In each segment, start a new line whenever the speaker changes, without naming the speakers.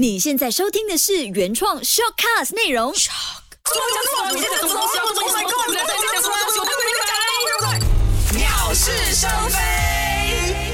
你现在收听的是原创 shortcast 内容。
鸟是生非。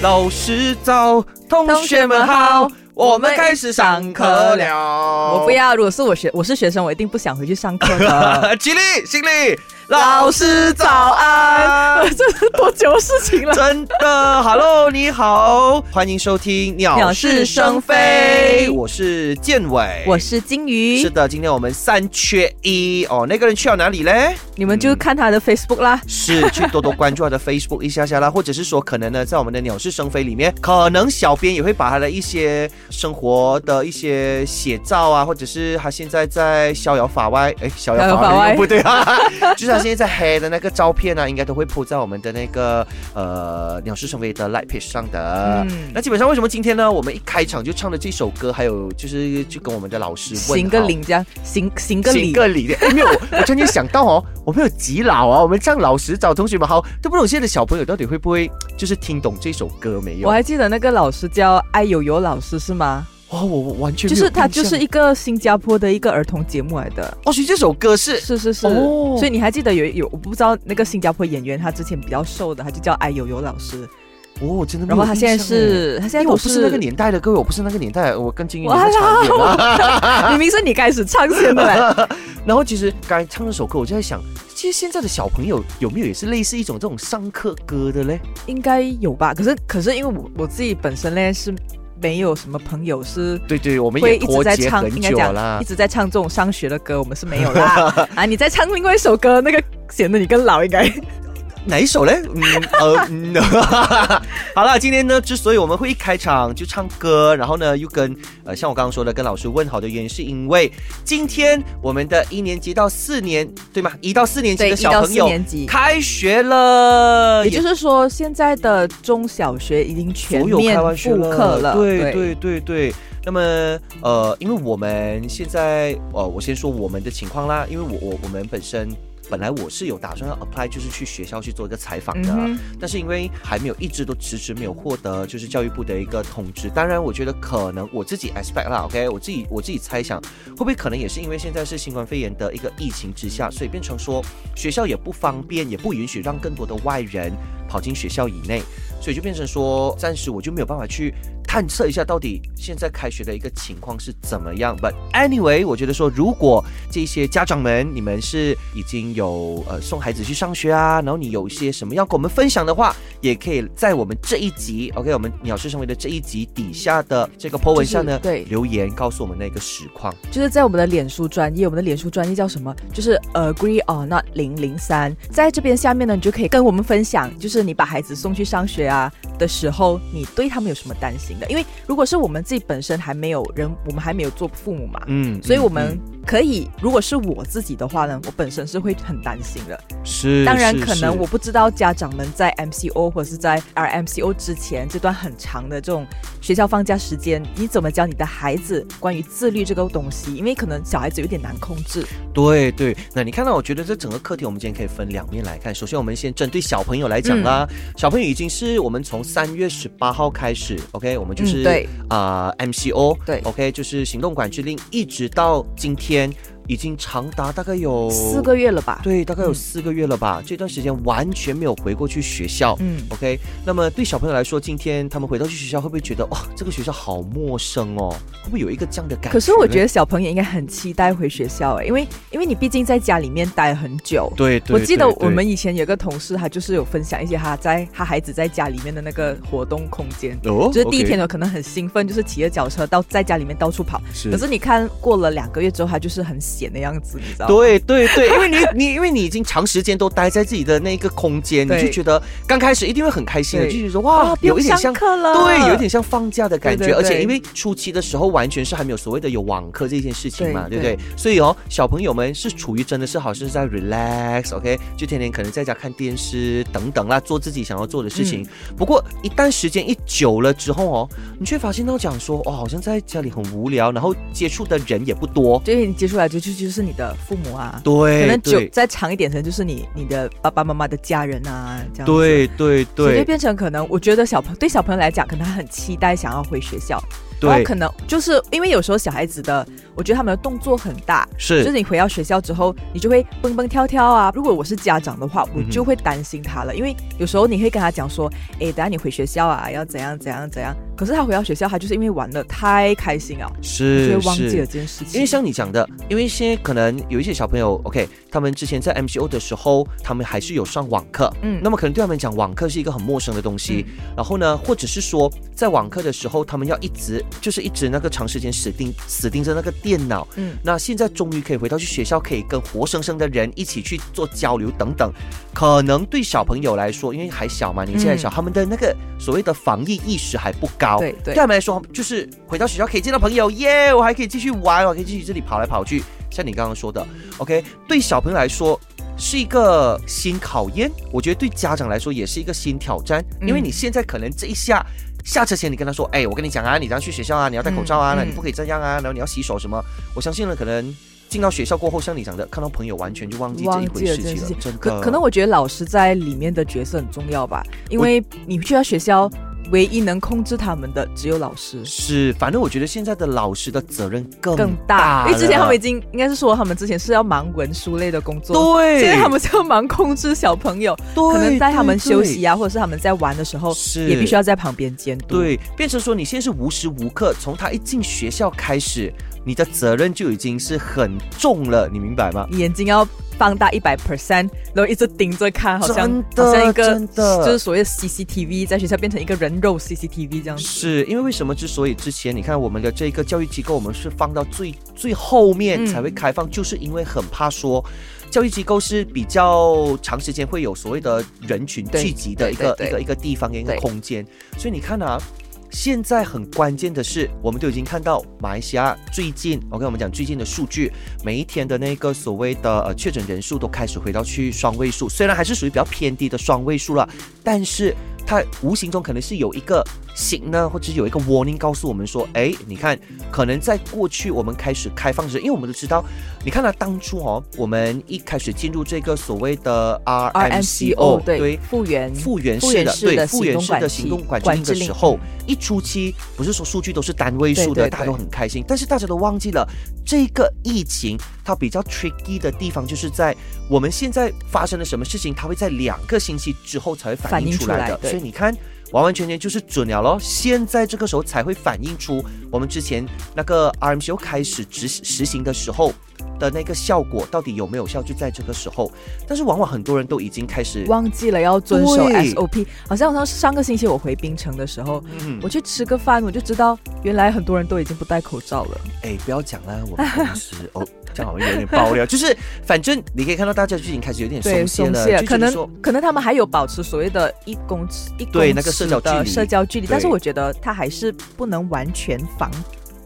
老师早，同学们好，我们开始上课了。
我不要，如果是我学我是学生，我一定不想回去上课的。
起立，行礼。
老师早安，这是多久的事情了？
真的，Hello，你好，欢迎收听《鸟是生非》，我是建伟，
我是金鱼。
是的，今天我们三缺一哦，那个人去了哪里嘞？
你们就看他的 Facebook 啦，
是去多多关注他的 Facebook 一下下啦，或者是说可能呢，在我们的《鸟是生非》里面，可能小编也会把他的一些生活的一些写照啊，或者是他现在在逍遥法外，哎，
逍遥法外
不对啊，就是。现在在黑的那个照片呢，应该都会铺在我们的那个呃鸟是成为的 light page 上的。嗯，那基本上为什么今天呢？我们一开场就唱了这首歌，还有就是就跟我们的老师
行个礼，这样行行个礼，
行个礼。哎，没有，我突然想到哦，我们有几老啊？我们唱老师找同学们好，都不懂现在的小朋友到底会不会就是听懂这首歌没有？
我还记得那个老师叫艾友友老师是吗？
哦，我完全
就是他就是一个新加坡的一个儿童节目来的。
哦，所以这首歌是
是是是，哦，所以你还记得有有我不知道那个新加坡演员，他之前比较瘦的，他就叫艾友友老师。
哦，真的。
然后他现在是，他现在
我不是那个年代的各位，我不是那个年代，我跟金鱼
明明是你开始唱先的。
然后其实刚才唱那首歌，我就在想，其实现在的小朋友有没有也是类似一种这种上课歌的嘞？
应该有吧。可是可是因为我我自己本身嘞是。没有什么朋友是，
对对，我们也
一直在唱，
应该讲
一直在唱这种上学的歌，我们是没有啦。啊，你在唱另外一首歌，那个显得你更老，应该。
哪一首嘞？嗯呃，好了，今天呢，之所以我们会一开场就唱歌，然后呢又跟呃像我刚刚说的跟老师问好的原因，是因为今天我们的一年级到四年对吗？一到四年级的小朋友开学了，
也就是说现在的中小学已经全面复课了。
对对对对。那么呃，因为我们现在呃，我先说我们的情况啦，因为我我我们本身。本来我是有打算要 apply，就是去学校去做一个采访的，但是因为还没有一直都迟迟没有获得，就是教育部的一个通知。当然，我觉得可能我自己 expect 啦，OK，我自己我自己猜想，会不会可能也是因为现在是新冠肺炎的一个疫情之下，所以变成说学校也不方便，也不允许让更多的外人跑进学校以内，所以就变成说暂时我就没有办法去。探测一下到底现在开学的一个情况是怎么样。But anyway，我觉得说，如果这些家长们你们是已经有呃送孩子去上学啊，然后你有一些什么要跟我们分享的话，也可以在我们这一集，OK，我们鸟事生为的这一集底下的这个 po 文上呢，
对
留言告诉我们那个实况。
就是在我们的脸书专业，我们的脸书专业叫什么？就是 Agree or Not 零零三，在这边下面呢，你就可以跟我们分享，就是你把孩子送去上学啊的时候，你对他们有什么担心的？因为如果是我们自己本身还没有人，我们还没有做父母嘛，嗯，所以我们可以，如果是我自己的话呢，我本身是会很担心的。
是，
当然可能我不知道家长们在 MCO 或者是在 RMCO 之前这段很长的这种学校放假时间，你怎么教你的孩子关于自律这个东西？因为可能小孩子有点难控制。
对对，那你看到，我觉得这整个课题我们今天可以分两面来看。首先，我们先针对小朋友来讲啦，小朋友已经是我们从三月十八号开始，OK，我们就是
对
啊 MCO，
对
，OK，就是行动管制令，一直到今天。见。已经长达大概有
四个月了吧？
对，大概有四个月了吧。这段时间完全没有回过去学校。嗯，OK。那么对小朋友来说，今天他们回到去学校，会不会觉得哇，这个学校好陌生哦？会不会有一个这样的感觉？
可是我觉得小朋友应该很期待回学校哎，因为因为你毕竟在家里面待很久。
对，
我记得我们以前有个同事，他就是有分享一些他在他孩子在家里面的那个活动空间。哦，就是第一天呢，可能很兴奋，就是骑着脚车到在家里面到处跑。
是。
可是你看过了两个月之后，他就是很。闲的样子，你知道？
对对对，因为你你因为你已经长时间都待在自己的那个空间，你就觉得刚开始一定会很开心的，就觉得哇，
有一点像课了，
对，有一点像放假的感觉。而且因为初期的时候完全是还没有所谓的有网课这件事情嘛，对不对？所以哦，小朋友们是处于真的是好像是在 relax，OK，就天天可能在家看电视等等啦，做自己想要做的事情。不过一旦时间一久了之后哦，你却发现到讲说，哦，好像在家里很无聊，然后接触的人也不多，
对你接触来就。就就是你的父母啊，
对，
可能久再长一点，可能就是你你的爸爸妈妈的家人啊，这样。
对对对，
所以变成可能，我觉得小朋对小朋友来讲，可能他很期待想要回学校。
对
然后可能就是因为有时候小孩子的，我觉得他们的动作很大，是就是
是
你回到学校之后，你就会蹦蹦跳跳啊。如果我是家长的话，我就会担心他了，因为有时候你会跟他讲说，诶，等下你回学校啊，要怎样怎样怎样。可是他回到学校，他就是因为玩的太开心啊，
是
就会忘记了这件事情。
因为像你讲的，因为现在可能有一些小朋友，OK，他们之前在 MCO 的时候，他们还是有上网课，
嗯
那么可能对他们讲，网课是一个很陌生的东西。然后呢，或者是说，在网课的时候，他们要一直就是一直那个长时间死盯死盯着那个电脑。
嗯
那现在终于可以回到去学校，可以跟活生生的人一起去做交流等等，可能对小朋友来说，因为还小嘛，年纪还小，他们的那个所谓的防疫意识还不高。
对对
对他们来说，就是回到学校可以见到朋友，耶，我还可以继续玩，我可以继续这里跑来跑去。像你刚刚说的，OK，对小朋友来说是一个新考验，我觉得对家长来说也是一个新挑战，因为
嗯
你现在可能这一下。下车前，你跟他说：“哎，我跟你讲啊，你这样去学校啊，你要戴口罩啊，那你不可以这样啊，然后你要洗手什么。”我相信呢，可能进到学校过后，像你讲的，看到朋友完全就忘记这一回事情了真的。
可可能我觉得老师在里面的角色很重要吧，因为你去到学校，唯一能控制他们的只有老师。
是，反正我觉得现在的老师的责任更
更大，因为之前他们已经应该是说他们之前是要忙文书类的工作，
对，
现在他们是要忙控制小朋友，
对
可能在他们休息啊，或者是他们在玩的时候，
是
也必须要在旁边监督。，
对，变成说你现在是无时无刻，从他一进学校开始，你的责任就已经是很重了，你明白吗？
你眼睛要放大一百 percent，然后一直盯着看，好像好像一个就是所谓的 CCTV，在学校变成一个人肉 CCTV 这样子。
是因为为什么？之所以之前你看我们的这个教育机构，我们是放到最最后面
嗯
才会开放，就是因为很怕说。教育机构是比较长时间会有所谓的人群聚集的一个一个一个地方跟一个空间，所以你看啊，现在很关键的是，我们都已经看到马来西亚最近，OK，我们讲最近的数据，每一天的那个所谓的呃确诊人数都开始回到去双位数，虽然还是属于比较偏低的双位数了，但是它无形中可能是有一个醒呢，或者有一个 warning 告诉我们说，哎，你看，可能在过去我们开始开放时，因为我们都知道，你看到、当初哦，我们一开始进入这个所谓的 RMCO，
对复原
复原式的对复原式的行
行动
动管制的时候，一初期不是说数据都是单位数的，
对对
大家都很开心，但是大家都忘记了这个疫情它比较 tricky 的地方，就是在我们现在发生了什么事情，它会在两个星期之后才会反
反映
映出来的，
来
所以你看。完完全全就是准了咯，现在这个时候才会反映出我们之前那个 RMCO 开始执实行的时候的那个效果到底有没有效，就在这个时候。但是往往很多人都已经开始
忘记了要遵守 SOP，好像好像上个星期我回槟城的时候，
嗯
我去吃个饭，我就知道原来很多人都已经不戴口罩了。
哎，不要讲了，我们公司哦，这样好像有点爆料。就是反正你可以看到大家就已经开始有点
对，
松懈了，
懈，可能可能他们还有保持所谓的一公尺一公
对那个
尺
社交距
的
离
社交距离，但是我觉得他还是不能完全防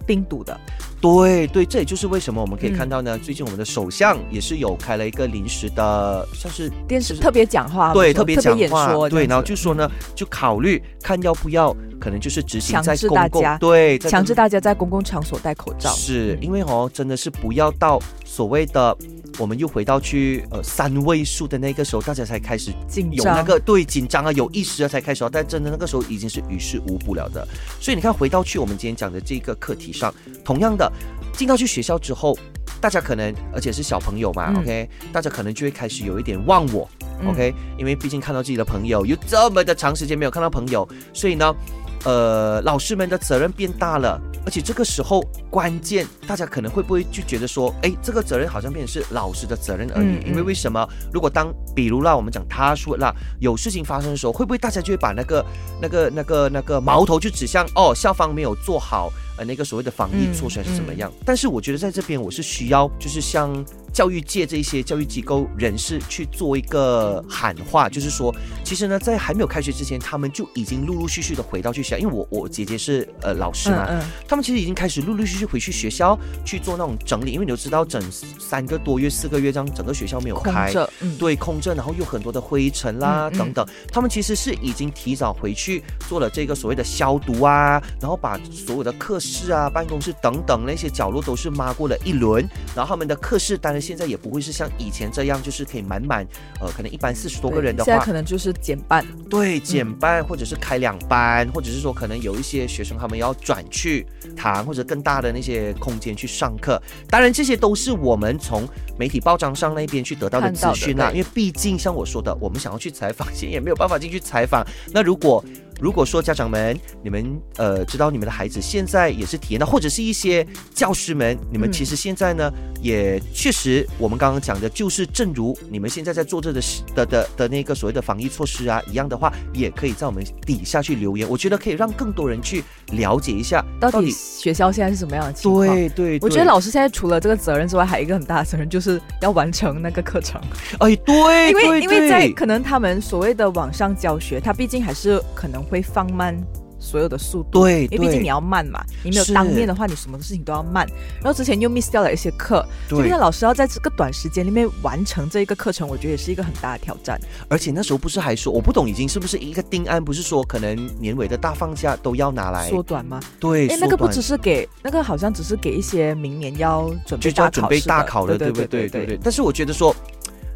病毒的。
对对，这也就是为什么我们可以
嗯
看到呢，最近我们的首相也是有开了一个临时的，像是
电视特别讲话，
对，特别讲话，对，然后就说呢，就考虑看要不要，可能就是执行在公共对，
强制大家在公共场所戴口罩。
是因为哦，真的是不要到所谓的，我们又回到去呃三位数的那个时候，大家才开始有那个对紧张啊，有意识啊才开始哦，但真的那个时候已经是于事无补了的。所以你看，回到去我们今天讲的这个课题上，同样的，进到去学校之后，大家可能而且是小朋友嘛、
嗯
o k 大家可能就会开始有一点忘我。
嗯
OK，因为毕竟看到自己的朋友有这么的长时间没有看到朋友，所以呢，呃，老师们的责任变大了，而且这个时候关键，大家可能会不会就觉得说，哎，这个责任好像变成是老师的责任而已？
嗯嗯
因为为什么？如果当比如啦，我们讲他说啦，有事情发生的时候，会不会大家就会把那个那个那个那个矛头就指向哦，校方没有做好呃那个所谓的防疫
嗯
措施还是怎么样？但是我觉得在这边我是需要，就是像教育界这一些教育机构人士去做一个喊话，就是说，其实呢，在还没有开学之前，他们就已经陆陆续续的回到去学校，因为我我姐姐是呃老师嘛，
嗯嗯，
他们其实已经开始陆陆续续回去学校去做那种整理，因为你都知道，整三个多月、四个月这样，整个学校没有开。对，空着，然后有很多的灰尘啦、等等，他们其实是已经提早回去做了这个所谓的消毒啊，然后把所有的课室啊、办公室等等那些角落都是抹过了一轮，然后他们的课室当然呢，现在也不会是像以前这样，就是可以满满，呃，可能一班四十多个人的话
现在可，能就是减半。
对，减半或者是开两班，或者是说可能有一些学生他们要转去堂或者更大的那些空间去上课。当然，这些都是我们从媒体报章上那边去得到的资讯啦。
对
因为毕竟像我说的，我们想要去采访，现在也没有办法进去采访。那如果如果说家长们，你们呃知道你们的孩子现在也是体验到，或者是一些教师们，你们
嗯
其实现在呢、也确实，我们刚刚讲的就是正如你们现在在做这的的的的那个所谓的防疫措施啊一样的话，也可以在我们底下去留言，我觉得可以让更多人去了解一下
到底学校现在是什么样的情况？
对对，
我觉得老师现在除了这个责任之外，还有一个很大的责任，就是要完成那个课程。
哎对，
因为因为在可能他们所谓的网上教学，他毕竟还是可能会放慢所有的速度。
对对
因为毕竟你要慢嘛，你没有当面的话，你什么事情都要慢。然后之前又 miss 掉了一些课，就
对
变成老师要在这个短时间里面完成这一个课程，我觉得也是一个很大的挑战。
而且那时候不是还说，我不懂已经是不是一个定案，不是说可能年尾的大放假都要拿来
缩短吗？
对，
哎，那个不只是给那个，好像只是给一些明年要准备
大
考
考的，
对
对不对？
对
对对。但是我觉得说，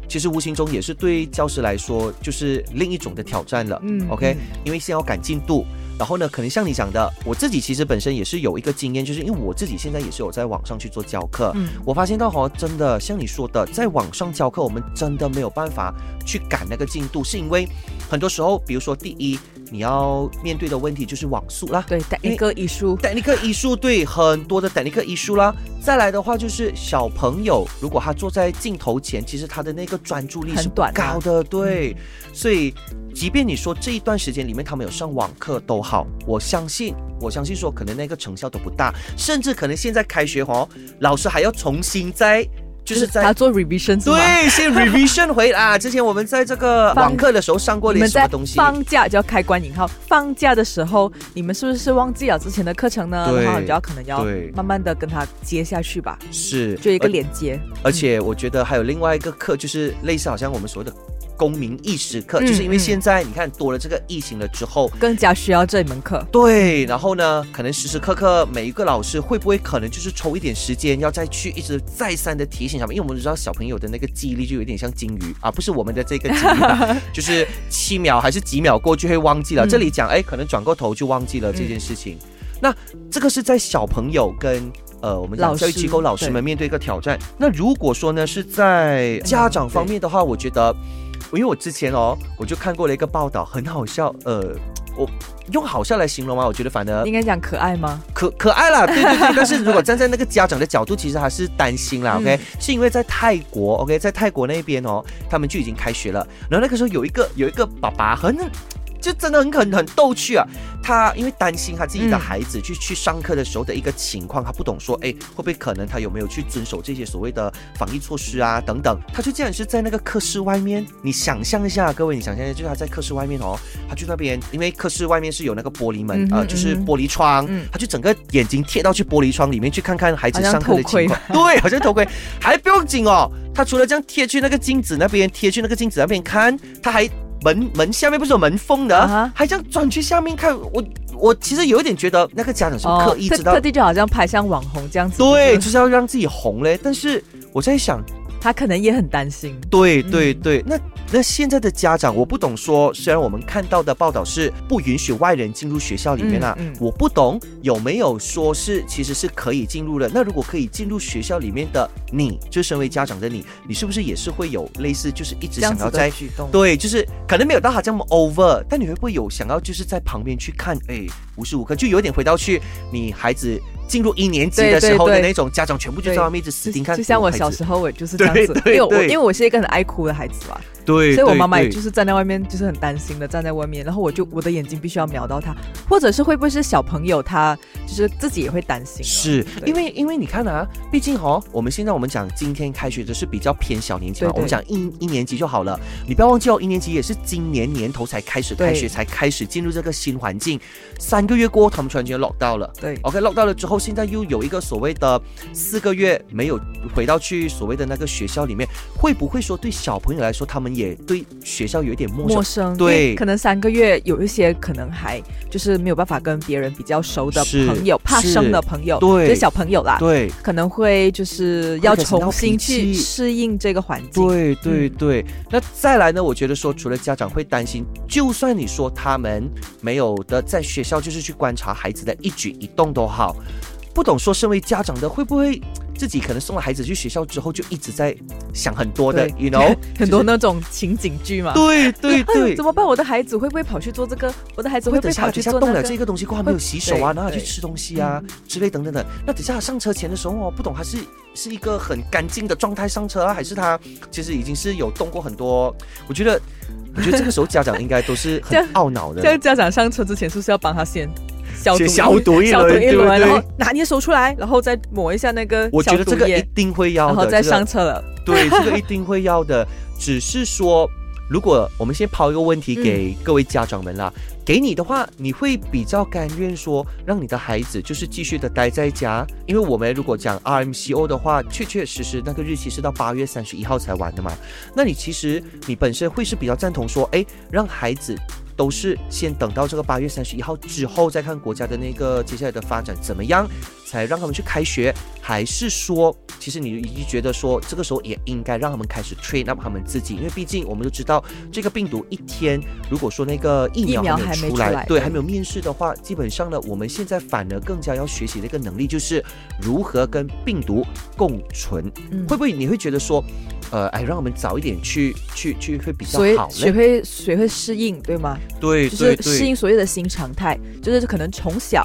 其实无形中也是对教师来说，就是另一种的挑战了。
嗯
OK，
嗯
因为先要赶进度。然后呢，可能像你讲的，我自己其实本身也是有一个经验，就是因为我自己现在也是有在网上去做教课，
嗯
我发现到哈，真的像你说的，在网上教课，我们真的没有办法去赶那个进度，是因为很多时候，比如说第一，你要面对的问题就是网速啦，
对，等一个艺术，
等一个艺术对很多的等一个艺术啦。再来的话就是小朋友，如果他坐在镜头前，其实他的那个专注力是
很
高的，对。所以，即便你说这一段时间里面他们有上网课都好，我相信，我相信说可能那个成效都不大，甚至可能现在开学哦，老师还要重新再就是在
他做 revision 是吗？
对，先 revision 回啊。之前我们在这个
放
网课的时候上过点
你们在
什么东西？
放假就要开关引号，放假的时候，你们是不是忘记了之前的课程呢？然后你就要可能要慢慢的跟他接下去吧，
是
就一个连接。
而且我觉得还有另外一个课，就是类似好像我们所谓的公民意识课，
嗯
就是因为
嗯
现在你看多了这个疫情了之后。
更加需要这一门课。
对，然后呢，可能时时刻刻每一个老师会不会可能就是抽一点时间，要再去一直再三的提醒他们，因为我们知道小朋友的那个记忆力就有点像金鱼啊，不是我们的这个记忆吧，就是七秒还是几秒过去会忘记了。
嗯
这里讲哎，可能转过头就忘记了这件事情。那这个是在小朋友跟呃我们讲教育机构老师们面对一个挑战。那如果说呢是在家长方面的话，我觉得，因为我之前哦我就看过了一个报道，很好笑，呃。我用好笑来形容吗？我觉得反而
应该讲可爱吗？
可可爱啦，对对对。但是如果站在那个家长的角度，其实还是担心啦。OK，、是因为在泰国，OK，在泰国那边哦，他们就已经开学了。然后那个时候有一个有一个爸爸很。就真的很很很逗趣啊！他因为担心他自己的
嗯
孩子去、去上课的时候的一个情况，他不懂说，哎，会不会可能他有没有去遵守这些所谓的防疫措施啊等等？他就这样是在那个课室外面，你想象一下，各位，你想象一下，就是他在课室外面哦，他去那边，因为课室外面是有那个玻璃门，
嗯
呃，就是玻璃窗，
嗯
他就整个眼睛贴到去玻璃窗里面去看看孩子上课的情况，对，好像头盔，还不用紧哦。他除了这样贴去那个镜子那边，贴去那个镜子那边看，他还门门下面不是有门缝的
啊哈
还这样转去下面看。我我其实有一点觉得那个家长是刻意知道，
特特地就好像拍像网红这样子。
对，
就
就是是要让自己红嘞。但是我在想，
他可能也很担心。
对对
嗯
对，那那现在的家长，我不懂说，虽然我们看到的报道是不允许外人进入学校里面啊，
嗯嗯
我不懂有没有说是其实是可以进入的。那如果可以进入学校里面的你，就身为家长的你，你是不是也是会有类似就是一直想要在对，就是可能没有到他这么 over，但你会不会有想要就是在旁边去看，哎，无时无刻就有点回到去你孩子进入一年级的时候的那种家长全部就在外面一直死盯看，
就像我小时候，我就是这样子，因为我因为我是一个很爱哭的孩子嘛，
对，
所以我妈妈也就是站在外面，就是很担心的站在外面，然后我就我的眼睛必须要瞄到他，或者是会不会是小朋友他就是自己也会担心啊，
是因为因为你看啊，毕竟哦，我们现在我们讲今天开学的是比较偏小年级嘛，我们讲一一年级就好了。你不要忘记哦，一年级也是今年年头才开始开学，才开始进入这个新环境。三个月过后，他们突然间 lock 到了。
对。
OK lock 到了之后，现在又有一个所谓的四个月没有回到去所谓的那个学校里面，会不会说对小朋友来说，他们也对学校有一点陌生。
陌生，
对
可能三个月有一些可能还就是没有办法跟别人比较熟的朋友，怕生的朋友，
对
就是小朋友啦，
对
可能会就是要重新去适应这个环境。
对对
嗯
对，那再来呢？我觉得说，除了家长会担心，就算你说他们没有的在学校就是去观察孩子的一举一动都好，不懂说身为家长的会不会 自己可能送了孩子去学校之后就一直在想很多的，you know，
很多那种情景剧嘛。
对对 对
怎。么办？我的孩子会不会跑去做这个？我的孩子会不会跑去做那个？
动了这个东西过后没有洗手啊，
对
然后去吃东西啊之类等等的。那等下上车前的时候哦，不懂他是是一个很干净的状态上车啊，还是他其实已经是有动过很多？我觉得，我觉得这个时候家长应该都是很 懊恼的。
这样家长上车之前是不是要帮他先消毒
消毒一
消毒一轮，然后拿你的手出来，然后再抹一下那个
我觉得这个一定会要的，
然后再上车了。
对，这个一定会要的。只是说，如果我们先抛一个问题给各位家长们啦，给你的话，你会比较甘愿说让你的孩子就是继续的待在家？因为我们如果讲 RMCO 的话，确确实实那个日期是到八月三十一号才完的嘛。那你其实你本身会是比较赞同说，哎，让孩子。都是先等到这个八月三十一号之后再看国家的那个接下来的发展怎么样，才让他们去开学，还是说，其实你已经觉得说这个时候也应该让他们开始 train up 他们自己，因为毕竟我们都知道这个病毒一天，如果说那个疫苗还没有出来，
出来
对，还没有面世的话，基本上呢，我们现在反而更加要学习的一个能力就是如何跟病毒共存。
嗯
会不会你会觉得说，呃，哎，让我们早一点去去去会比较好嘞？
学会学会适应，对吗？
对
就是适应所谓的新常态，就是可能从小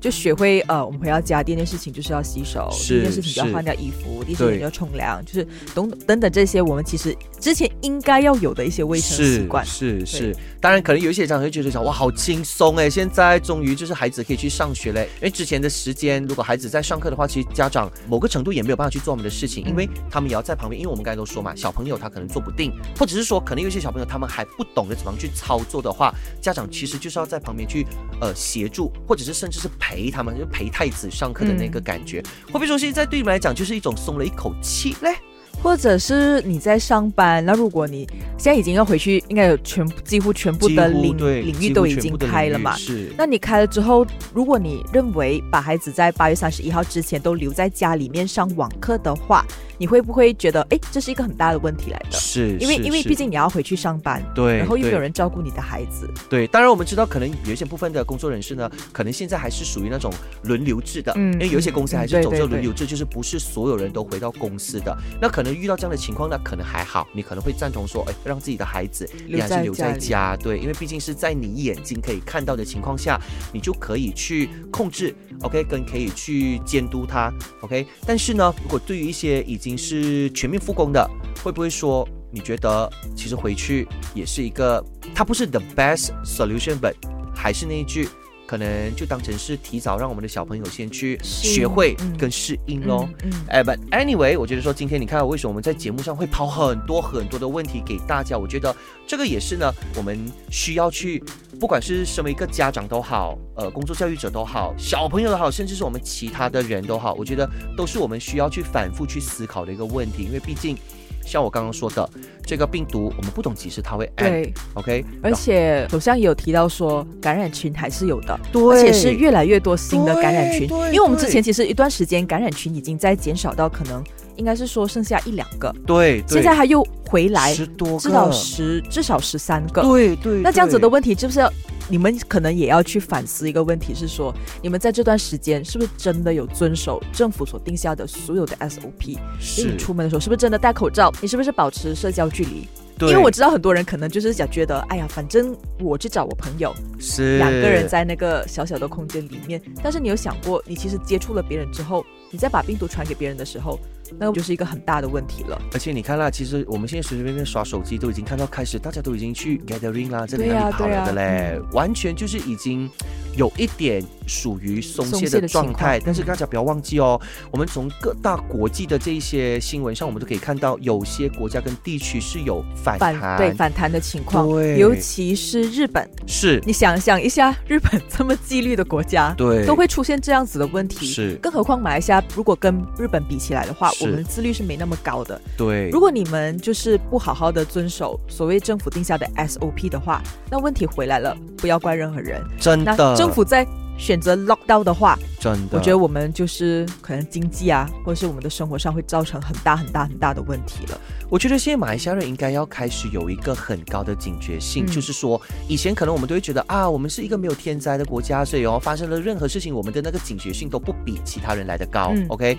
就学会呃，我们回到家第一件事情就是要洗手，
是
第一件事情就要换掉衣服，第一件事情就要冲凉，就是等等等这些我们其实之前应该要有的一些卫生习惯。
是是是，当然可能有一些家长会觉得讲哇好轻松哎，现在终于就是孩子可以去上学嘞。因为之前的时间，如果孩子在上课的话，其实家长某个程度也没有办法去做我们的事情，因为他们也要在旁边。因为我们刚才都说嘛，小朋友他可能做不定，或者是说可能有些小朋友他们还不懂得怎么样去操作的话，家长其实就是要在旁边去呃协助，或者是甚至是陪他们，就陪太子上课的那个感觉。会不会说现在对你们来讲就是一种松了一口气嘞？
或者是你在上班，那如果你现在已经要回去，应该有全部几乎全部的领领域都已经开了嘛？
是。
那你开了之后，如果你认为把孩子在八月三十一号之前都留在家里面上网课的话，你会不会觉得，哎，这是一个很大的问题来的？
是，
因为因为毕竟你要回去上班，
对，
然后又没有人照顾你的孩子，
对，当然我们知道，可能有一些部分的工作人士呢，可能现在还是属于那种轮流制的，
嗯
因为有一些公司还是走这轮流制，就是不是所有人都回到公司的。那可能遇到这样的情况呢，可能还好，你可能会赞同说，哎，让自己的孩子
留
也还是留
在家，
对，因为毕竟是在你眼睛可以看到的情况下，你就可以去控制，OK，跟可以去监督他，OK。但是呢，如果对于一些已经是全面复工的，会不会说你觉得其实回去也是一个，它不是 the best solution，but 还是那一句，可能就当成是提早让我们的小朋友先去学会
嗯
跟适应咯。
嗯，
哎，but anyway，我觉得说今天你看为什么我们在节目上会抛很多很多的问题给大家？我觉得这个也是呢，我们需要去，不管是身为一个家长都好，呃，工作教育者都好，小朋友都好，甚至是我们其他的人都好，我觉得都是我们需要去反复去思考的一个问题，因为毕竟像我刚刚说的，这个病毒我们不懂几时它会 end。
对
，OK，
而且首相也有提到说，感染群还是有的，
对。
而且是越来越多新的感染群，因为我们之前其实一段时间感染群已经在减少到可能应该是说剩下一两个，
对，对。
现在它又回来，
十多个，
至少十至少十三个，
对对，
那这样子的问题，就是要你们可能也要去反思一个问题，是说你们在这段时间是不是真的有遵守政府所定下的所有的 SOP？
是
你出门的时候是不是真的戴口罩？你是不是保持社交距离？因为我知道很多人可能就是想觉得，哎呀，反正我去找我朋友，
是
两个人在那个小小的空间里面，但是你有想过，你其实接触了别人之后，你再把病毒传给别人的时候，那就是一个很大的问题了。
而且你看啦，其实我们现在随随便便刷手机，都已经看到开始大家都已经去 gathering 啦，这里
对呀
那里跑了的嘞，完全就是已经有一点属于松懈
的
的状态。但是大家不要忘记哦，我们从各大国际的这一些新闻上，我们都可以看到，有些国家跟地区是有反
对反弹的情况，
对
尤其是日本，
是，
你想想一下，日本这么纪律的国家，
对，
都会出现这样子的问题。
是
更何况马来西亚如果跟日本比起来的话，
是
我们自律是没那么高的。
对，
如果你们就是不好好的遵守所谓政府定下的 SOP 的话，那问题回来了，不要怪任何人。
真的
政府在选择 lockdown 的话，
真的，
我觉得我们就是可能经济啊，或者是我们的生活上会造成很大很大很大的问题了。
我觉得现在马来西亚人应该要开始有一个很高的警觉性，
嗯
就是说，以前可能我们都会觉得啊，我们是一个没有天灾的国家，所以哦，发生了任何事情，我们的那个警觉性都不比其他人来的高。
嗯
OK，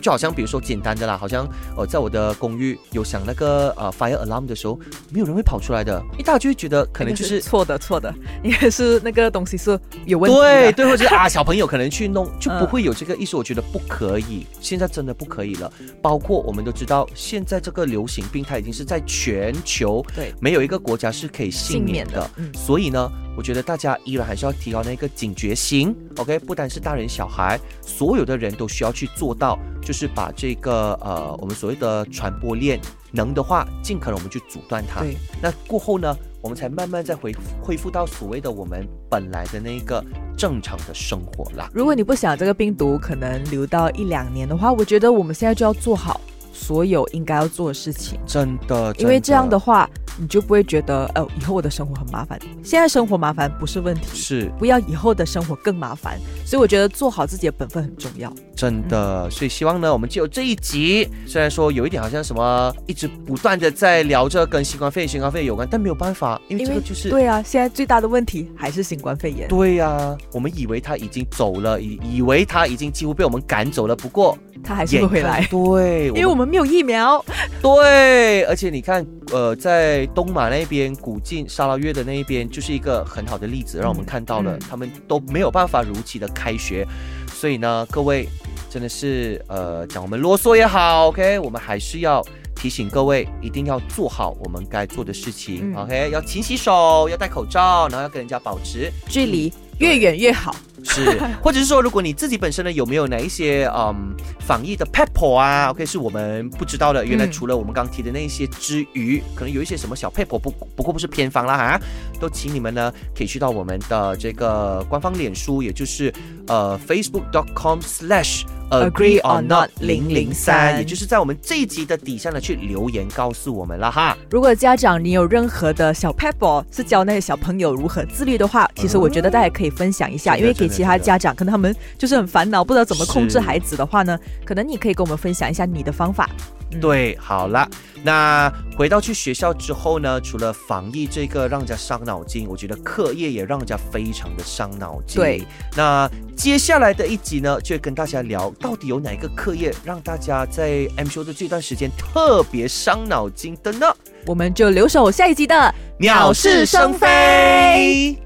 就好像比如说简单的啦，好像呃，在我的公寓有响那个呃 fire alarm 的时候，没有人会跑出来的，因为大家就会觉得可能就是
那个错的错的，应该是那个东西是有问题的。
对对，或者是啊，小朋友可能去弄，就不
嗯
会有这个意思。我觉得不可以，现在真的不可以了。包括我们都知道，现在这个流行病它已经是在全球
对
没有一个国家是可以幸
幸
免的。
免的嗯
所以呢，我觉得大家依然还是要提高那个警觉性。OK，不单是大人小孩，所有的人都需要去做到，就是把这个呃我们所谓的传播链，能的话尽可能我们去阻断它。
对，
那过后呢，我们才慢慢再恢恢复到所谓的我们本来的那个正常的生活啦。
如果你不想这个病毒可能留到一两年的话，我觉得我们现在就要做好所有应该要做的事情，
真的，
因为这样的
话
话，你就不会觉得呃，以后我的生活很麻烦。现在生活麻烦不是问题，
是
不要以后的生活更麻烦。所以我觉得做好自己的本分很重要。
真的，所以希望呢，我们就有这一集，虽然说有一点好像什么一直不断的在聊着跟新冠肺炎、新冠肺炎有关，但没有办法，因为这个就是
对啊，现在最大的问题还是新冠肺炎。
对呀、我们以为他已经走了，以以为他已经几乎被我们赶走了，不过
他还是会回来，
对，
因为我们没有疫苗。
对，而且你看，呃，在东马那边古晋沙拉越的那一边，就是一个很好的例子，让我们看到了、
嗯
他们都没有办法如期的开学，所以呢，各位真的是呃，讲我们啰嗦也好，OK，我们还是要。提醒各位一定要做好我们该做的事情、
嗯
o k 要勤洗手，要戴口罩，然后要跟人家保持
距离越远越好。
是，或者是说，如果你自己本身呢有没有哪一些嗯防疫的 pepper 啊，OK 是我们不知道的。原来除了我们刚提的那一些之余，可能有一些什么小 pepper 不不过不是偏方啦哈，都请你们呢可以去到我们的这个官方脸书，也就是呃 facebook.com slash agree or not 零零三
，003
也就是在我们这一集的底下呢去留言告诉我们了哈。
如果家长你有任何的小 pebble 是教那些小朋友如何自律的话，其实我觉得大家可以分享一下，因为给其他家长可能他们就是很烦恼，不知道怎么控制孩子的话呢，可能你可以跟我们分享一下你的方法。嗯
对，好了，那回到去学校之后呢，除了防疫这个让人家伤脑筋，我觉得课业也让人家非常的伤脑筋。
对，
那接下来的一集呢，就会跟大家聊到底有哪一个课业让大家在 M 修的这段时间特别伤脑筋的呢？
我们就留守下一集的
鸟是生非。